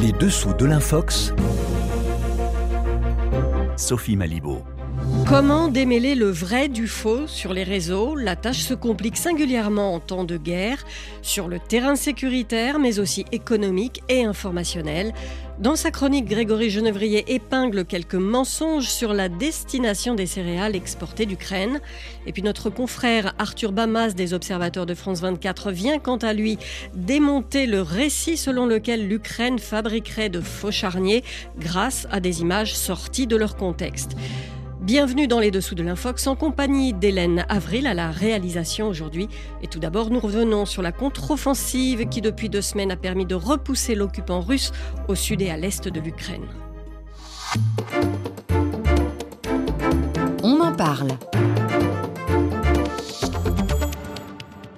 Les dessous de l'infox. Sophie Malibaud. Comment démêler le vrai du faux sur les réseaux? La tâche se complique singulièrement en temps de guerre, sur le terrain sécuritaire, mais aussi économique et informationnel. Dans sa chronique, Grégory Genevrier épingle quelques mensonges sur la destination des céréales exportées d'Ukraine. Et puis notre confrère Arthur Bamas des Observateurs de France 24 vient quant à lui démonter le récit selon lequel l'Ukraine fabriquerait de faux charniers grâce à des images sorties de leur contexte. Bienvenue dans les dessous de l'Infox en compagnie d'Hélène Avril à la réalisation aujourd'hui. Et tout d'abord, nous revenons sur la contre-offensive qui depuis deux semaines a permis de repousser l'occupant russe au sud et à l'est de l'Ukraine. On en parle.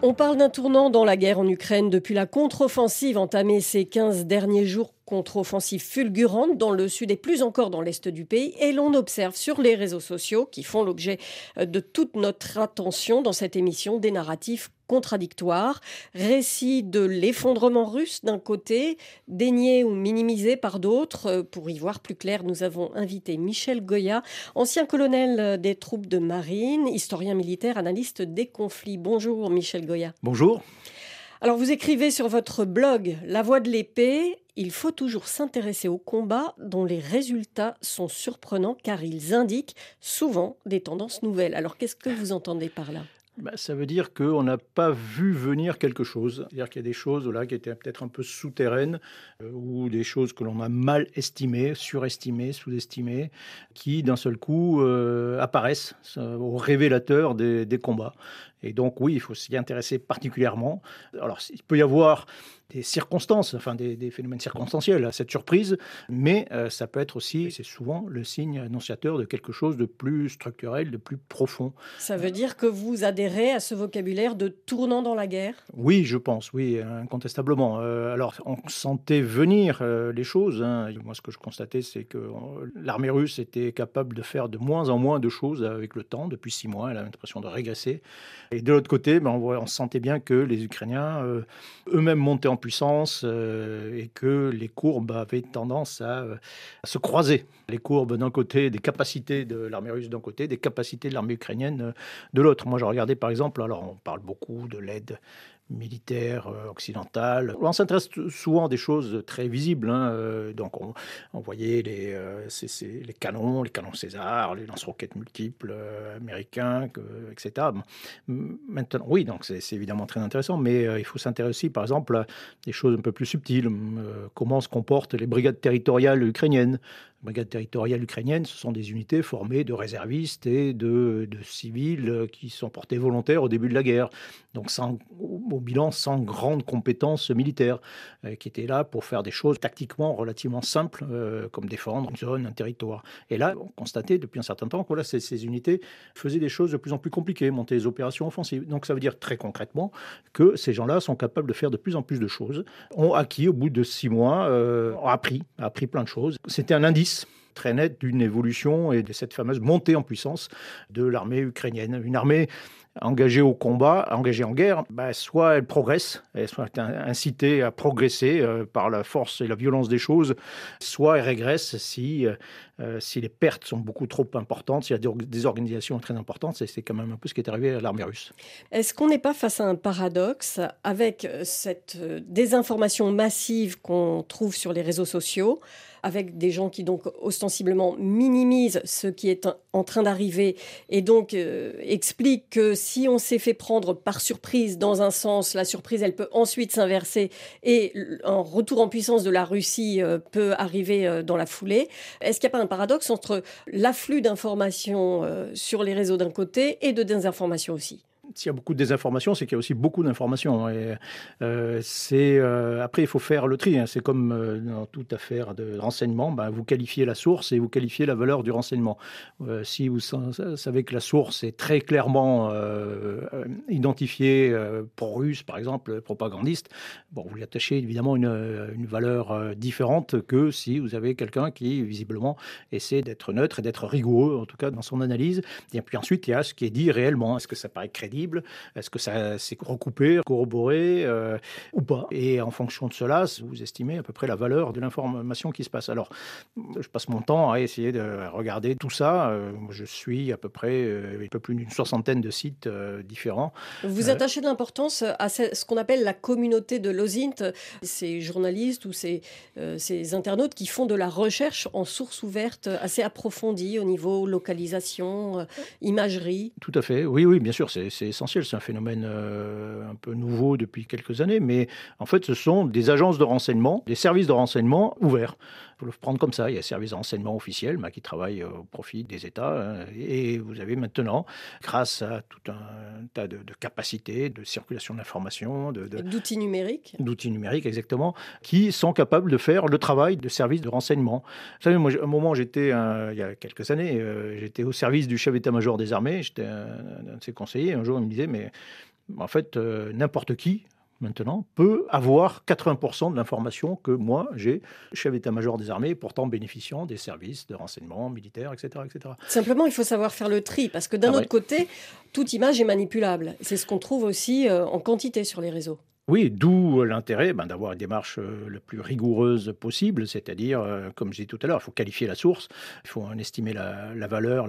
On parle d'un tournant dans la guerre en Ukraine depuis la contre-offensive entamée ces 15 derniers jours contre-offensive fulgurante dans le sud et plus encore dans l'est du pays. Et l'on observe sur les réseaux sociaux, qui font l'objet de toute notre attention dans cette émission, des narratifs contradictoires. Récits de l'effondrement russe d'un côté, déniés ou minimisés par d'autres. Pour y voir plus clair, nous avons invité Michel Goya, ancien colonel des troupes de marine, historien militaire, analyste des conflits. Bonjour Michel Goya. Bonjour. Alors vous écrivez sur votre blog La Voix de l'épée, il faut toujours s'intéresser aux combats dont les résultats sont surprenants car ils indiquent souvent des tendances nouvelles. Alors qu'est-ce que vous entendez par là? Bah, ça veut dire qu'on n'a pas vu venir quelque chose. C'est-à-dire qu'il y a des choses là, qui étaient peut-être un peu souterraines euh, ou des choses que l'on a mal estimées, surestimées, sous-estimées, qui d'un seul coup euh, apparaissent euh, au révélateur des, des, combats. Et donc oui, il faut s'y intéresser particulièrement. Alors il peut y avoir des circonstances, enfin des, phénomènes circonstanciels à cette surprise, mais euh, ça peut être aussi, c'est souvent le signe annonciateur de quelque chose de plus structurel, de plus profond. Ça veut dire que vous adhérez à ce vocabulaire de tournant dans la guerre? Oui, je pense, oui, incontestablement. Euh, alors, on sentait venir euh, les choses. Hein. Moi, ce que je constatais, c'est que l'armée russe était capable de faire de moins en moins de choses avec le temps. Depuis six mois, elle a l'impression de régresser. Et de l'autre côté, ben, on, sentait bien que les Ukrainiens eux-mêmes montaient en puissance euh, et que les courbes avaient tendance à, se croiser. Les courbes d'un côté, des capacités de l'armée russe d'un côté, des capacités de l'armée ukrainienne euh, de l'autre. Moi, je regardais par exemple, alors on parle beaucoup de l'aide militaire euh, occidentale. On s'intéresse souvent à des choses très visibles. Hein, euh, donc, on, voyait les, euh, les canons, les canons César, les lance-roquettes multiples américains, etc. Maintenant, oui, donc c'est évidemment très intéressant, mais il faut s'intéresser par exemple, à des choses un peu plus subtiles. comment se comportent les brigades territoriales ukrainiennes brigades territoriales ukrainiennes, ce sont des unités formées de réservistes et de, civils qui sont portés volontaires au début de la guerre. Donc sans, au bilan sans grande compétence militaire, euh, qui étaient là pour faire des choses tactiquement relativement simples, euh, comme défendre une zone, un territoire. Et là, on constatait depuis un certain temps que voilà, ces, unités faisaient des choses de plus en plus compliquées, montaient des opérations offensives. Donc ça veut dire très concrètement que ces gens-là sont capables de faire de plus en plus de choses, ont acquis au bout de six mois, euh, ont appris, appris plein de choses. C'était un indice très net d'une évolution et de cette fameuse montée en puissance de l'armée ukrainienne. Une armée engagée au combat, engagée en guerre, bah, soit elle progresse, elle soit incitée à progresser euh, par la force et la violence des choses, soit elle régresse si, euh, euh, si les pertes sont beaucoup trop importantes, s'il y a des désorganisation très importante. C'est quand même un peu ce qui est arrivé à l'armée russe. Est-ce qu'on n'est pas face à un paradoxe avec cette désinformation massive qu'on trouve sur les réseaux sociaux avec des gens qui donc ostensiblement minimisent ce qui est en train d'arriver et donc euh, expliquent que si on s'est fait prendre par surprise dans un sens, la surprise elle peut ensuite s'inverser et un retour en puissance de la Russie euh, peut arriver euh, dans la foulée. Est-ce qu'il n'y a pas un paradoxe entre l'afflux d'informations sur les réseaux d'un côté et de désinformation aussi s'il y a beaucoup de désinformation, c'est qu'il y a aussi beaucoup d'informations. Et euh, euh, après, il faut faire le tri. Hein. C'est comme euh, dans toute affaire de renseignement, ben, vous qualifiez la source et vous qualifiez la valeur du renseignement. si vous savez que la source est très clairement identifiée pour russe, par exemple, propagandiste, bon, vous lui attachez évidemment une valeur différente que si vous avez quelqu'un qui visiblement essaie d'être neutre et d'être rigoureux, en tout cas dans son analyse. Et puis ensuite, il y a ce qui est dit réellement. Est-ce que ça paraît crédible? Crédible Est-ce que ça s'est recoupé, corroboré ou pas? Et en fonction de cela, vous estimez à peu près la valeur de l'information qui se passe. Alors, je passe mon temps à essayer de regarder tout ça. Je suis à peu près un peu plus d'une soixantaine de sites différents. Vous attachez de l'importance à ce qu'on appelle la communauté de l'OSINT, ces journalistes ou ces, ces internautes qui font de la recherche en source ouverte assez approfondie au niveau localisation, euh, imagerie. Tout à fait, oui, oui, bien sûr, c'est essentiel. C'est un phénomène euh, un peu nouveau depuis quelques années, mais en fait, ce sont des agences de renseignement, des services de renseignement ouverts faut le prendre comme ça. Il y a un service de renseignement officiel qui travaille au profit des États. Hein. et vous avez maintenant, grâce à tout un tas de, capacités de circulation d'informations, d'outils numériques. D'outils numériques, exactement, qui sont capables de faire le travail de service de renseignement. Vous savez, moi, à un moment, j'étais, il y a quelques années, euh, j'étais au service du chef d'état-major des armées. J'étais un, de ses conseillers. Un jour, il me disait, mais en fait, euh, n'importe qui maintenant, peut avoir 80% de l'information que moi, j'ai, chef d'état-major des armées, pourtant bénéficiant des services de renseignement militaire, etc., etc. Simplement, il faut savoir faire le tri, parce que d'un ah autre côté, toute image est manipulable. C'est ce qu'on trouve aussi euh, en quantité sur les réseaux. Oui, d'où l'intérêt ben, d'avoir une démarche euh, le plus rigoureuse possible, c'est-à-dire, euh, comme je disais tout à l'heure, il faut qualifier la source, il faut en estimer la, valeur,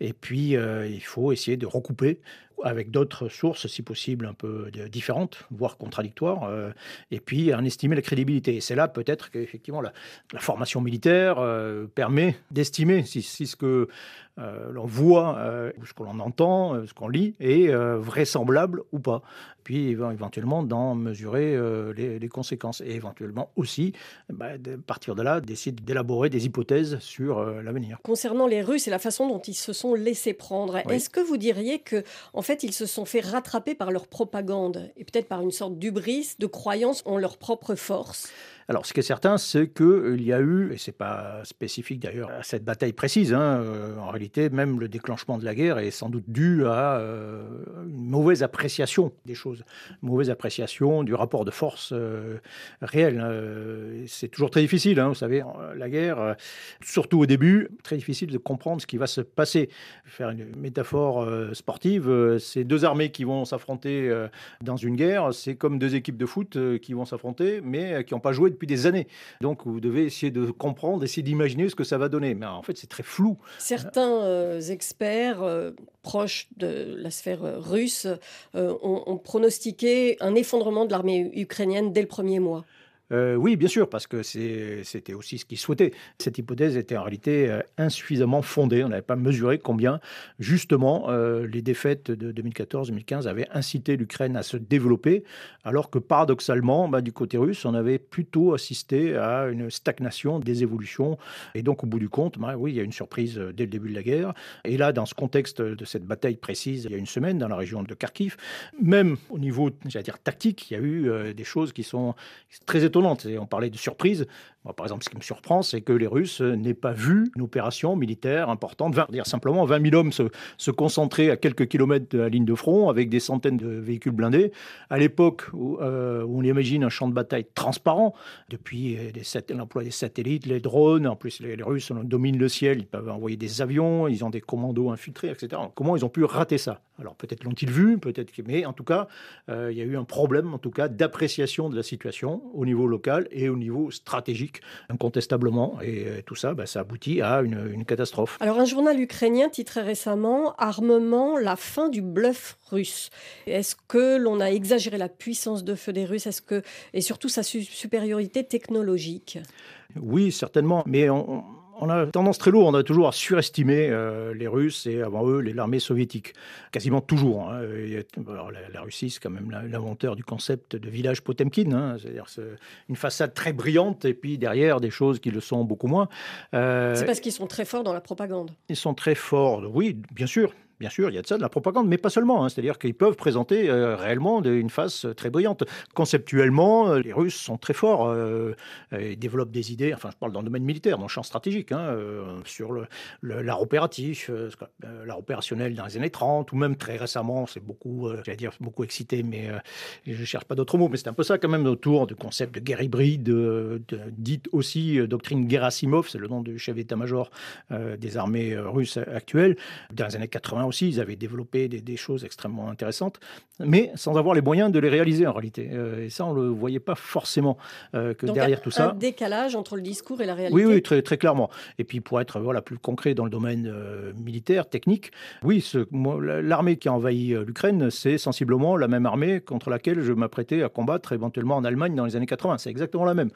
et puis il faut essayer de recouper avec d'autres sources, si possible, un peu différentes, voire contradictoires, euh, et puis en estimer la crédibilité. Et c'est là peut-être qu'effectivement la, la, formation militaire euh, permet d'estimer si, ce que euh, l'on voit, ou ce que l'on entend, ce qu'on lit, est vraisemblable ou pas. Puis éventuellement d'en mesurer les, conséquences et éventuellement aussi, bah, de partir de là, d'essayer d'élaborer des hypothèses sur l'avenir. Concernant les Russes et la façon dont ils se sont laissés prendre, est-ce que vous diriez que en fait, ils se sont fait rattraper par leur propagande et peut-être par une sorte d'ubris, de croyance en leur propre force. Alors, ce qui est certain, c'est qu'il y a eu, et ce n'est pas spécifique d'ailleurs à cette bataille précise, hein, euh, en réalité, même le déclenchement de la guerre est sans doute dû à euh, une mauvaise appréciation des choses, une mauvaise appréciation du rapport de force euh, réel. c'est toujours très difficile, hein, vous savez, la guerre, surtout au début, très difficile de comprendre ce qui va se passer. Faire une métaphore sportive, c'est deux armées qui vont s'affronter dans une guerre, c'est comme deux équipes de foot qui vont s'affronter, mais qui n'ont pas joué depuis des années. Donc vous devez essayer de comprendre, essayer d'imaginer ce que ça va donner. Mais en fait, c'est très flou. Certains euh, experts euh, proches de la sphère euh, russe ont pronostiqué un effondrement de l'armée ukrainienne dès le premier mois. Euh, oui, bien sûr, parce que c'était aussi ce qu'ils souhaitaient. Cette hypothèse était en réalité euh, insuffisamment fondée. On n'avait pas mesuré combien, justement, euh, les défaites de 2014-2015 avaient incité l'Ukraine à se développer, alors que paradoxalement, bah, du côté russe, on avait plutôt assisté à une stagnation des évolutions. Et donc, au bout du compte, bah, oui, il y a une surprise dès le début de la guerre. Et là, dans ce contexte de cette bataille précise, il y a une semaine, dans la région de Kharkiv, même au niveau, j'allais dire, tactique, il y a eu des choses qui sont très étonnantes on parlait de surprise. par exemple, ce qui me surprend, c'est que les Russes n'aient pas vu une opération militaire importante, dire simplement 20 000 hommes se, concentrer à quelques kilomètres de la ligne de front avec des centaines de véhicules blindés. À l'époque où, euh, on imagine un champ de bataille transparent, depuis l'emploi des satellites, les drones, en plus les, Russes dominent le ciel, ils peuvent envoyer des avions, ils ont des commandos infiltrés, etc. Comment ils ont pu rater ça? Alors peut-être l'ont-ils vu, peut-être, mais en tout cas, euh, il y a eu un problème, en tout cas, d'appréciation de la situation au niveau local et au niveau stratégique, incontestablement. Et euh, tout ça, bah, ça aboutit à une, catastrophe. Alors, un journal ukrainien titrait récemment Armement, la fin du bluff russe. Est-ce que l'on a exagéré la puissance de feu des Russes? Est-ce que et surtout sa supériorité technologique? Oui, certainement. Mais on on a tendance très lourde, on a toujours à surestimer euh, les Russes et avant eux l'armée soviétique. Quasiment toujours. Hein. la, Russie, c'est quand même l'inventeur du concept de village Potemkin, hein. c'est-à-dire une façade très brillante et puis derrière des choses qui le sont beaucoup moins. Euh, c'est parce qu'ils sont très forts dans la propagande. Ils sont très forts, oui, bien sûr, Bien sûr, il y a de ça, de la propagande, mais pas seulement. Hein. C'est-à-dire qu'ils peuvent présenter euh, réellement une face très brillante. Conceptuellement, euh, les Russes sont très forts. Euh, ils développent des idées, enfin je parle dans le domaine militaire, dans le champ stratégique, hein, sur l'art opératif, l'art opérationnel dans les années 30, ou même très récemment, c'est beaucoup, j'allais dire, beaucoup excité, mais je ne cherche pas d'autres mots, mais c'est un peu ça quand même autour du concept de guerre hybride, dite aussi doctrine Gerasimov, c'est le nom du chef d'état-major des armées russes actuelles, dans les années 80 aussi, ils avaient développé des, choses extrêmement intéressantes, mais sans avoir les moyens de les réaliser en réalité. et ça, on ne le voyait pas forcément que derrière tout ça. Un décalage entre le discours et la réalité. Oui, oui, très, très clairement. Et puis pour être voilà, plus concret dans le domaine militaire, technique, oui, l'armée qui a envahi l'Ukraine, c'est sensiblement la même armée contre laquelle je m'apprêtais à combattre éventuellement en Allemagne dans les années 80. C'est exactement la même.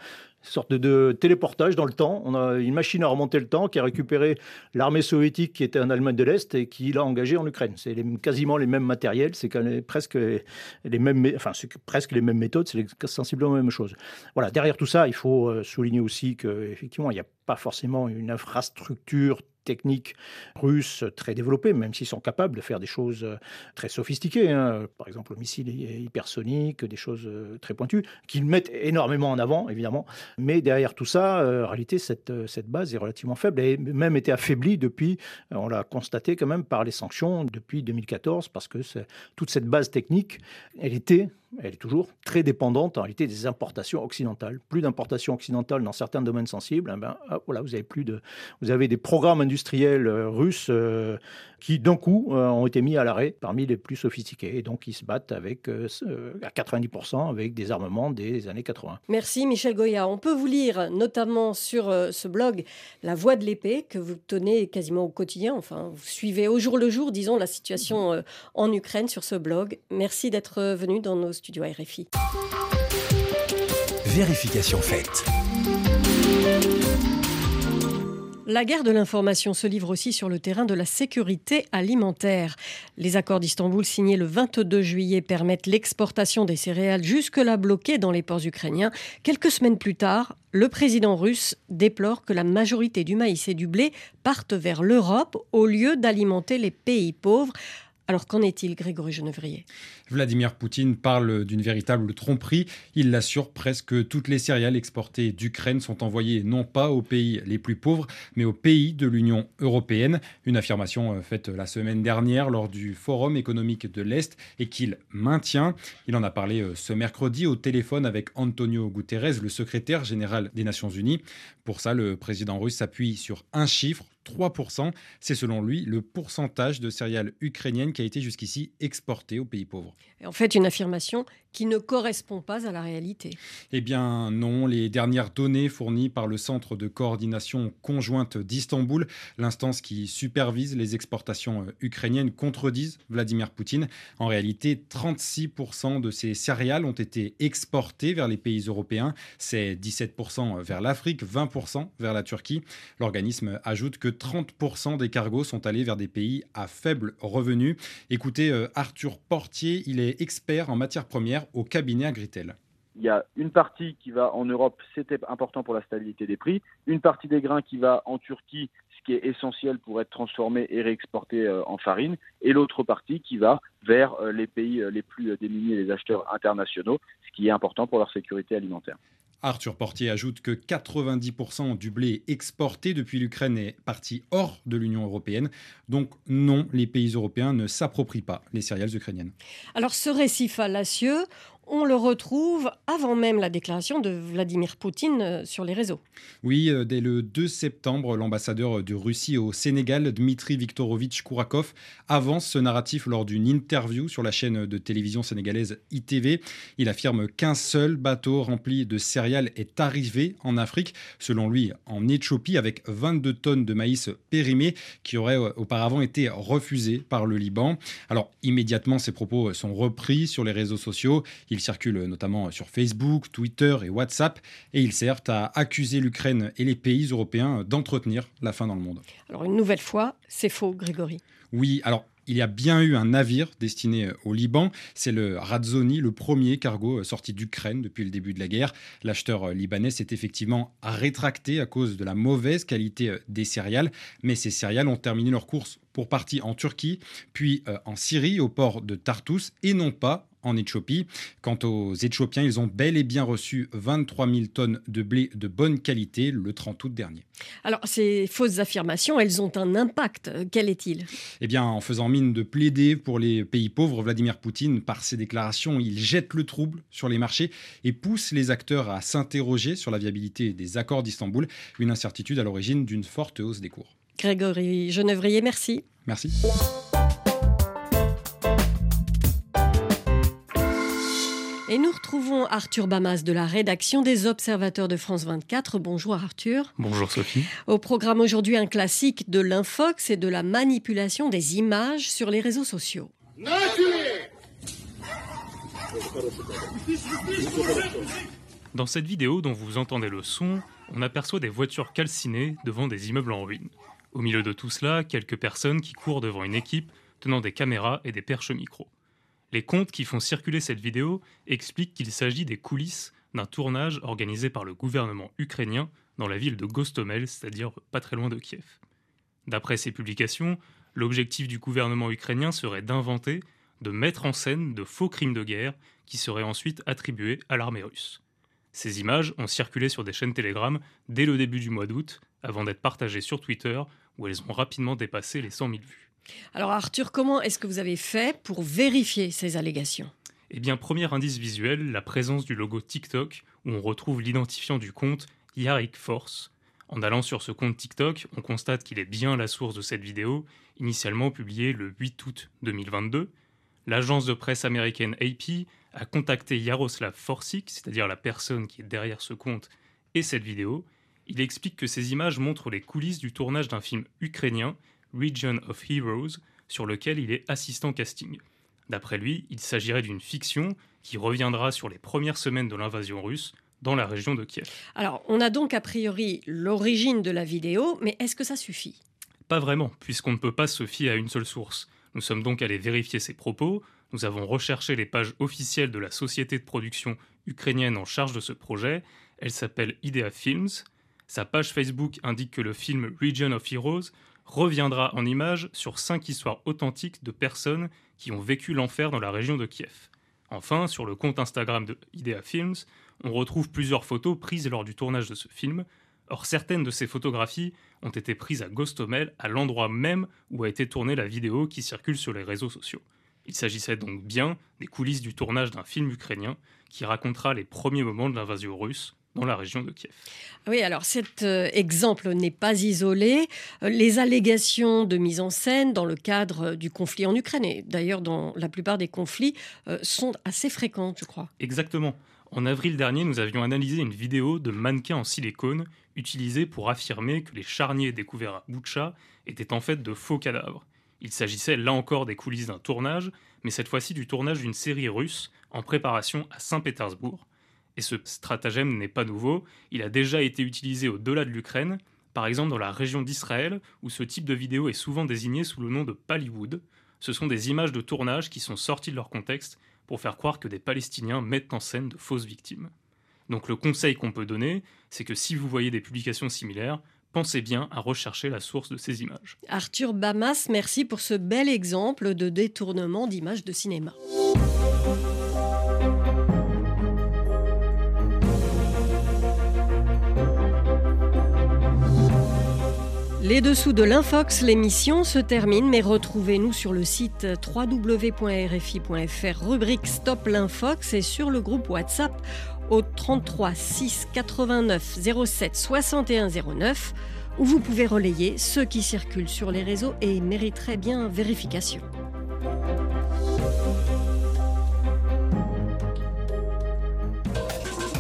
Sorte de, téléportage dans le temps. On a une machine à remonter le temps qui a récupéré l'armée soviétique qui était en Allemagne de l'Est et qui l'a engagée en Ukraine. C'est quasiment les mêmes matériels, c'est presque les mêmes, enfin, presque les mêmes méthodes, c'est sensiblement la même chose. Voilà. Derrière tout ça, il faut euh, souligner aussi qu'effectivement, il n'y a pas forcément une infrastructure techniques russes très développées, même s'ils sont capables de faire des choses euh, très sophistiquées, hein. par exemple le missile hypersonique, des choses euh, très pointues, qu'ils mettent énormément en avant, évidemment. Mais derrière tout ça, euh, en réalité, cette, cette base est relativement faible et même été affaiblie depuis, on l'a constaté quand même par les sanctions depuis 2014, parce que toute cette base technique, elle était elle est toujours très dépendante en réalité des importations occidentales. Plus d'importations occidentales dans certains domaines sensibles, eh ben, voilà, vous avez plus de, vous avez des programmes industriels euh, russes euh, qui d'un coup euh, ont été mis à l'arrêt parmi les plus sophistiqués et donc ils se battent avec à 90% avec des armements des années 80. Merci Michel Goya. On peut vous lire notamment sur ce blog La Voix de l'épée que vous tenez quasiment au quotidien. Enfin, vous suivez au jour le jour, disons, la situation en Ukraine sur ce blog. Merci d'être venu dans nos studio RFI. Vérification faite. La guerre de l'information se livre aussi sur le terrain de la sécurité alimentaire. Les accords d'Istanbul signés le 22 juillet permettent l'exportation des céréales jusque-là bloquées dans les ports ukrainiens. Quelques semaines plus tard, le président russe déplore que la majorité du maïs et du blé partent vers l'Europe au lieu d'alimenter les pays pauvres. Alors qu'en est-il, Grégory Genevrier? Vladimir Poutine parle d'une véritable tromperie. Il l'assure, presque toutes les céréales exportées d'Ukraine sont envoyées non pas aux pays les plus pauvres, mais aux pays de l'Union européenne. Une affirmation euh, faite la semaine dernière lors du Forum économique de l'Est et qu'il maintient. Il en a parlé euh, ce mercredi au téléphone avec Antonio Guterres, le secrétaire général des Nations Unies. Pour ça, le président russe s'appuie sur un chiffre 3%. C'est selon lui le pourcentage de céréales ukrainiennes qui a été jusqu'ici exporté aux pays pauvres. en fait, une affirmation qui ne correspond pas à la réalité. Eh bien non, les dernières données fournies par le Centre de coordination conjointe d'Istanbul, l'instance qui supervise les exportations euh, ukrainiennes, contredisent Vladimir Poutine. En réalité, 36% de ces céréales ont été exportées vers les pays européens, c'est 17% vers l'Afrique, 20% vers la Turquie. L'organisme ajoute que 30% des cargos sont allés vers des pays à faible revenu. Écoutez euh, Arthur Portier, il est expert en matières premières au cabinet Agritel. Il y a une partie qui va en Europe, c'était important pour la stabilité des prix, une partie des grains qui va en Turquie, ce qui est essentiel pour être transformé et réexporté euh, en farine, et l'autre partie qui va vers euh, les pays les plus démunis les acheteurs internationaux, ce qui est important pour leur sécurité alimentaire. Arthur Portier ajoute que 90% du blé exporté depuis l'Ukraine est parti hors de l'Union européenne. Donc non, les pays européens ne s'approprient pas les céréales ukrainiennes. Alors ce récit fallacieux, on le retrouve avant même la déclaration de Vladimir Poutine euh, sur les réseaux. Oui, euh, dès le 2 septembre, l'ambassadeur de Russie au Sénégal, Dmitri Viktorovitch Kourakov, avance ce narratif lors d'une interview sur la chaîne de télévision sénégalaise ITV. Il affirme qu'un seul bateau rempli de céréales est arrivé en Afrique, selon lui en Éthiopie, avec 22 tonnes de maïs périmé qui auraient euh, auparavant été refusées par le Liban. Alors immédiatement, ces propos sont repris sur les réseaux sociaux. Ils circulent notamment sur Facebook, Twitter et WhatsApp et ils servent à accuser l'Ukraine et les pays européens d'entretenir la faim dans le monde. Alors une nouvelle fois, c'est faux, Grégory. Oui, alors il y a bien eu un navire destiné au Liban. C'est le Radzoni, le premier cargo sorti d'Ukraine depuis le début de la guerre. L'acheteur libanais s'est effectivement rétracté à cause de la mauvaise qualité des céréales, mais ces céréales ont terminé leur course pour partie en Turquie, puis euh, en Syrie au port de Tartus, et non pas en Éthiopie. Quant aux Éthiopiens, ils ont bel et bien reçu 23 000 tonnes de blé de bonne qualité le 30 août dernier. Alors, ces fausses affirmations, elles ont un impact. Quel est-il? Eh bien, en faisant mine de plaider pour les pays pauvres, Vladimir Poutine, par ses déclarations, il jette le trouble sur les marchés et pousse les acteurs à s'interroger sur la viabilité des accords d'Istanbul, une incertitude à l'origine d'une forte hausse des cours. Grégory Genevrier, merci. Merci. Et nous retrouvons Arthur Bamas de la rédaction des Observateurs de France 24. Bonjour Arthur. Bonjour Sophie. Au programme aujourd'hui, un classique de l'infox et de la manipulation des images sur les réseaux sociaux. Dans cette vidéo dont vous entendez le son, on aperçoit des voitures calcinées devant des immeubles en ruine. Au milieu de tout cela, quelques personnes qui courent devant une équipe tenant des caméras et des perches micro. Les comptes qui font circuler cette vidéo expliquent qu'il s'agit des coulisses d'un tournage organisé par le gouvernement ukrainien dans la ville de Gostomel, c'est-à-dire pas très loin de Kiev. D'après ces publications, l'objectif du gouvernement ukrainien serait d'inventer, de mettre en scène de faux crimes de guerre qui seraient ensuite attribués à l'armée russe. Ces images ont circulé sur des chaînes Telegram dès le début du mois d'août, avant d'être partagées sur Twitter, où elles ont rapidement dépassé les 100 000 vues. Alors Arthur, comment est-ce que vous avez fait pour vérifier ces allégations? Eh bien, premier indice visuel, la présence du logo TikTok, où on retrouve l'identifiant du compte Yarik Force. En allant sur ce compte TikTok, on constate qu'il est bien la source de cette vidéo, initialement publiée le 8 août 2022. L'agence de presse américaine AP a contacté Yaroslav Forsik, c'est-à-dire la personne qui est derrière ce compte et cette vidéo. Il explique que ces images montrent les coulisses du tournage d'un film ukrainien, Region of Heroes, sur lequel il est assistant casting. D'après lui, il s'agirait d'une fiction qui reviendra sur les premières semaines de l'invasion russe dans la région de Kiev. Alors, on a donc a priori l'origine de la vidéo, mais est-ce que ça suffit? Pas vraiment, puisqu'on ne peut pas se fier à une seule source. Nous sommes donc allés vérifier ses propos, nous avons recherché les pages officielles de la société de production ukrainienne en charge de ce projet, elle s'appelle Idea Films. Sa page Facebook indique que le film Region of Heroes reviendra en images sur cinq histoires authentiques de personnes qui ont vécu l'enfer dans la région de Kiev. Enfin, sur le compte Instagram de Idea Films, on retrouve plusieurs photos prises lors du tournage de ce film. Or, certaines de ces photographies ont été prises à Gostomel, à l'endroit même où a été tournée la vidéo qui circule sur les réseaux sociaux. Il s'agissait donc bien des coulisses du tournage d'un film ukrainien qui racontera les premiers moments de l'invasion russe dans la région de Kiev. Oui, alors cet euh, exemple n'est pas isolé. Euh, les allégations de mise en scène dans le cadre du conflit en Ukraine, et d'ailleurs dans la plupart des conflits, euh, sont assez fréquentes, je crois. Exactement. En avril dernier, nous avions analysé une vidéo de mannequins en silicone utilisée pour affirmer que les charniers découverts à Boucha étaient en fait de faux cadavres. Il s'agissait là encore des coulisses d'un tournage, mais cette fois-ci du tournage d'une série russe en préparation à Saint-Pétersbourg. Et ce stratagème n'est pas nouveau, il a déjà été utilisé au-delà de l'Ukraine, par exemple dans la région d'Israël, où ce type de vidéo est souvent désigné sous le nom de Pallywood. Ce sont des images de tournage qui sont sorties de leur contexte pour faire croire que des Palestiniens mettent en scène de fausses victimes. Donc le conseil qu'on peut donner, c'est que si vous voyez des publications similaires, pensez bien à rechercher la source de ces images. Arthur Bamas, merci pour ce bel exemple de détournement d'images de cinéma. Les dessous de l'Infox, l'émission se termine, mais retrouvez-nous sur le site www.rfi.fr, rubrique Stop l'Infox et sur le groupe WhatsApp au 33 6 89 07 61 09 où vous pouvez relayer ceux qui circulent sur les réseaux et mériteraient bien vérification.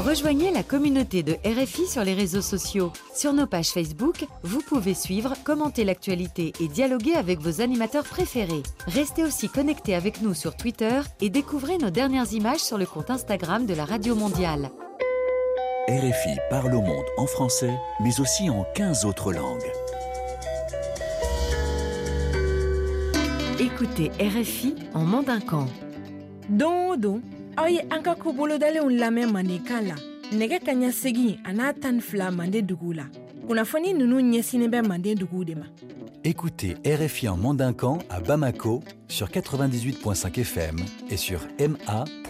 Rejoignez la communauté de RFI sur les réseaux sociaux. Sur nos pages Facebook, vous pouvez suivre, commenter l'actualité et dialoguer avec vos animateurs préférés. Restez aussi connectés avec nous sur Twitter et découvrez nos dernières images sur le compte Instagram de la Radio Mondiale. RFI parle au monde en français, mais aussi en 15 autres langues. Écoutez RFI en mandincan. Don don, aw ye an ka kubolodalenw lamɛn mandenkan la nɛgɛ ka ɲɛ segi a n'a tan ni fila mande dugu la kunnafoni ninnu ɲɛsinen bɛ manden duguw de ma Écoutez RFI en mandincan à Bamako sur 98.5 FM et sur ma.rfi.fr.